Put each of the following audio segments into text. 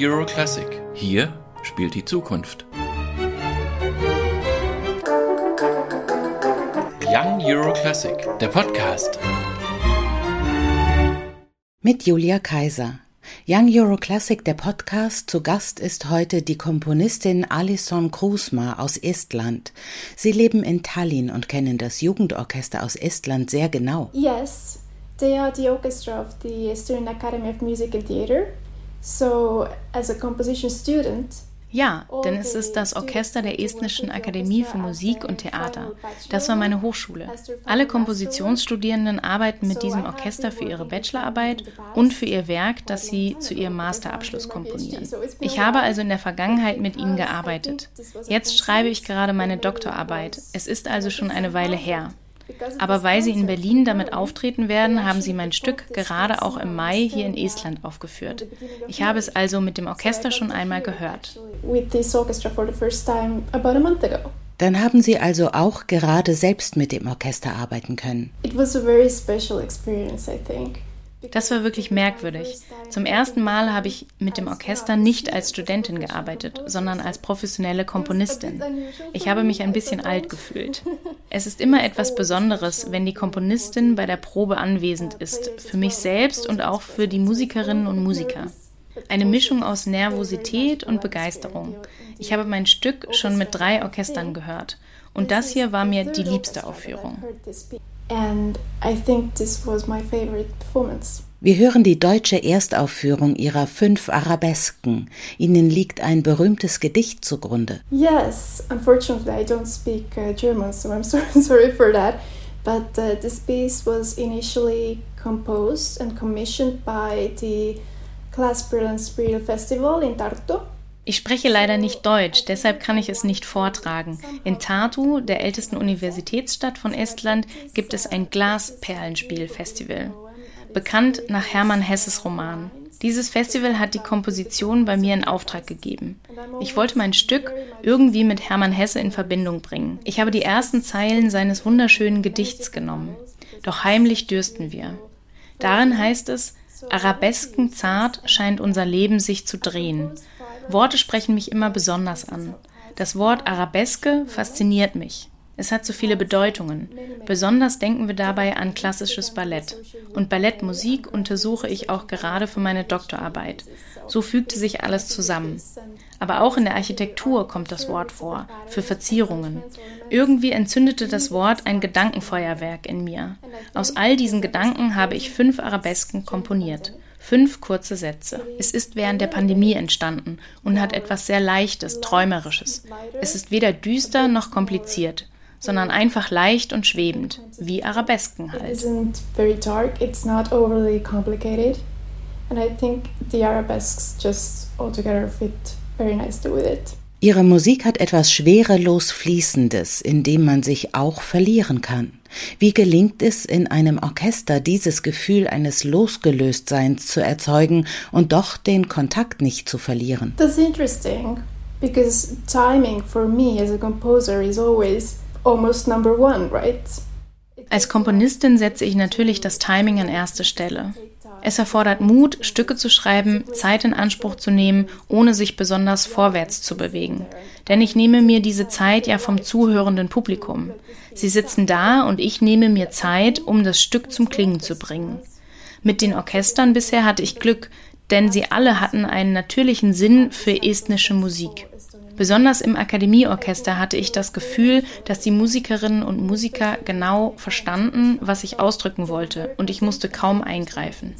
Euro Classic. Hier spielt die Zukunft. Young Euro Classic, der Podcast. Mit Julia Kaiser. Young Euro Classic, der Podcast. Zu Gast ist heute die Komponistin Alison Krusma aus Estland. Sie leben in Tallinn und kennen das Jugendorchester aus Estland sehr genau. Yes, they are the orchestra of the Estonian Academy of Music and Theatre. So, as a composition student, ja, denn es ist das Orchester der Estnischen Akademie für Musik und Theater. Das war meine Hochschule. Alle Kompositionsstudierenden arbeiten mit diesem Orchester für ihre Bachelorarbeit und für ihr Werk, das sie zu ihrem Masterabschluss komponieren. Ich habe also in der Vergangenheit mit ihnen gearbeitet. Jetzt schreibe ich gerade meine Doktorarbeit. Es ist also schon eine Weile her. Aber weil sie in Berlin damit auftreten werden, haben sie mein Stück gerade auch im Mai hier in Estland aufgeführt. Ich habe es also mit dem Orchester schon einmal gehört. Dann haben Sie also auch gerade selbst mit dem Orchester arbeiten können. It was a very special experience, I think. Das war wirklich merkwürdig. Zum ersten Mal habe ich mit dem Orchester nicht als Studentin gearbeitet, sondern als professionelle Komponistin. Ich habe mich ein bisschen alt gefühlt. Es ist immer etwas Besonderes, wenn die Komponistin bei der Probe anwesend ist, für mich selbst und auch für die Musikerinnen und Musiker. Eine Mischung aus Nervosität und Begeisterung. Ich habe mein Stück schon mit drei Orchestern gehört. Und das hier war mir die liebste Aufführung. And I think this was my favorite performance. Wir hören die deutsche Erstaufführung ihrer fünf Arabesken. Ihnen liegt ein berühmtes Gedicht zugrunde. Yes, unfortunately I don't speak uh, German, so I'm so sorry for that. But uh, this piece was initially composed and commissioned by the Classical and Spiritual Festival in Tartu. Ich spreche leider nicht Deutsch, deshalb kann ich es nicht vortragen. In Tartu, der ältesten Universitätsstadt von Estland, gibt es ein Glasperlenspiel-Festival. Bekannt nach Hermann Hesses Roman. Dieses Festival hat die Komposition bei mir in Auftrag gegeben. Ich wollte mein Stück irgendwie mit Hermann Hesse in Verbindung bringen. Ich habe die ersten Zeilen seines wunderschönen Gedichts genommen. Doch heimlich dürsten wir. Darin heißt es, Arabesken zart scheint unser Leben sich zu drehen. Worte sprechen mich immer besonders an. Das Wort Arabeske fasziniert mich. Es hat so viele Bedeutungen. Besonders denken wir dabei an klassisches Ballett. Und Ballettmusik untersuche ich auch gerade für meine Doktorarbeit. So fügte sich alles zusammen. Aber auch in der Architektur kommt das Wort vor, für Verzierungen. Irgendwie entzündete das Wort ein Gedankenfeuerwerk in mir. Aus all diesen Gedanken habe ich fünf Arabesken komponiert. Fünf kurze Sätze. Es ist während der Pandemie entstanden und hat etwas sehr Leichtes, Träumerisches. Es ist weder düster noch kompliziert, sondern einfach leicht und schwebend, wie Arabesken halt. And I think the arabesques just altogether fit very nicely with it. Ihre Musik hat etwas schwerelos Fließendes, in dem man sich auch verlieren kann. Wie gelingt es in einem Orchester, dieses Gefühl eines Losgelöstseins zu erzeugen und doch den Kontakt nicht zu verlieren? That's interesting because timing for me as a composer is always almost number one, right? Als Komponistin setze ich natürlich das Timing an erste Stelle. Es erfordert Mut, Stücke zu schreiben, Zeit in Anspruch zu nehmen, ohne sich besonders vorwärts zu bewegen. Denn ich nehme mir diese Zeit ja vom zuhörenden Publikum. Sie sitzen da und ich nehme mir Zeit, um das Stück zum Klingen zu bringen. Mit den Orchestern bisher hatte ich Glück, denn sie alle hatten einen natürlichen Sinn für estnische Musik. Besonders im Akademieorchester hatte ich das Gefühl, dass die Musikerinnen und Musiker genau verstanden, was ich ausdrücken wollte, und ich musste kaum eingreifen.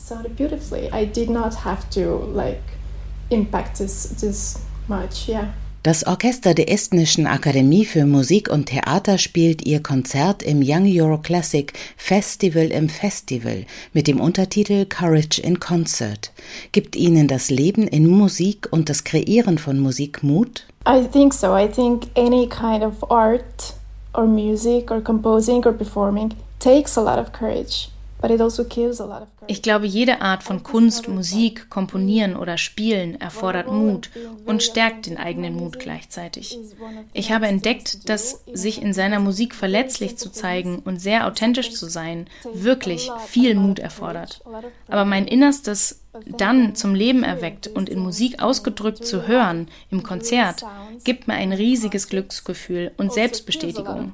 Das Orchester der Estnischen Akademie für Musik und Theater spielt ihr Konzert im Young Euro Classic Festival im Festival mit dem Untertitel Courage in Concert. Gibt Ihnen das Leben in Musik und das Kreieren von Musik Mut? I think so. I think any kind of art or music or composing or performing takes a lot of courage. Also ich glaube, jede Art von Kunst, Musik, Komponieren oder Spielen erfordert Mut und stärkt den eigenen Mut gleichzeitig. Ich habe entdeckt, dass sich in seiner Musik verletzlich zu zeigen und sehr authentisch zu sein wirklich viel Mut erfordert. Aber mein Innerstes dann zum Leben erweckt und in Musik ausgedrückt zu hören, im Konzert, gibt mir ein riesiges Glücksgefühl und Selbstbestätigung.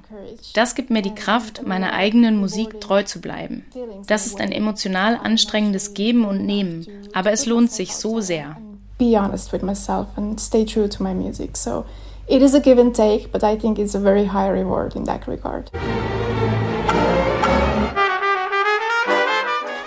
Das gibt mir die Kraft, meiner eigenen Musik treu zu bleiben. Das ist ein emotional anstrengendes Geben und Nehmen, aber es lohnt sich so sehr. Be honest with myself and stay true to my music. So it is a give and take, but I think it's a very high reward in that regard.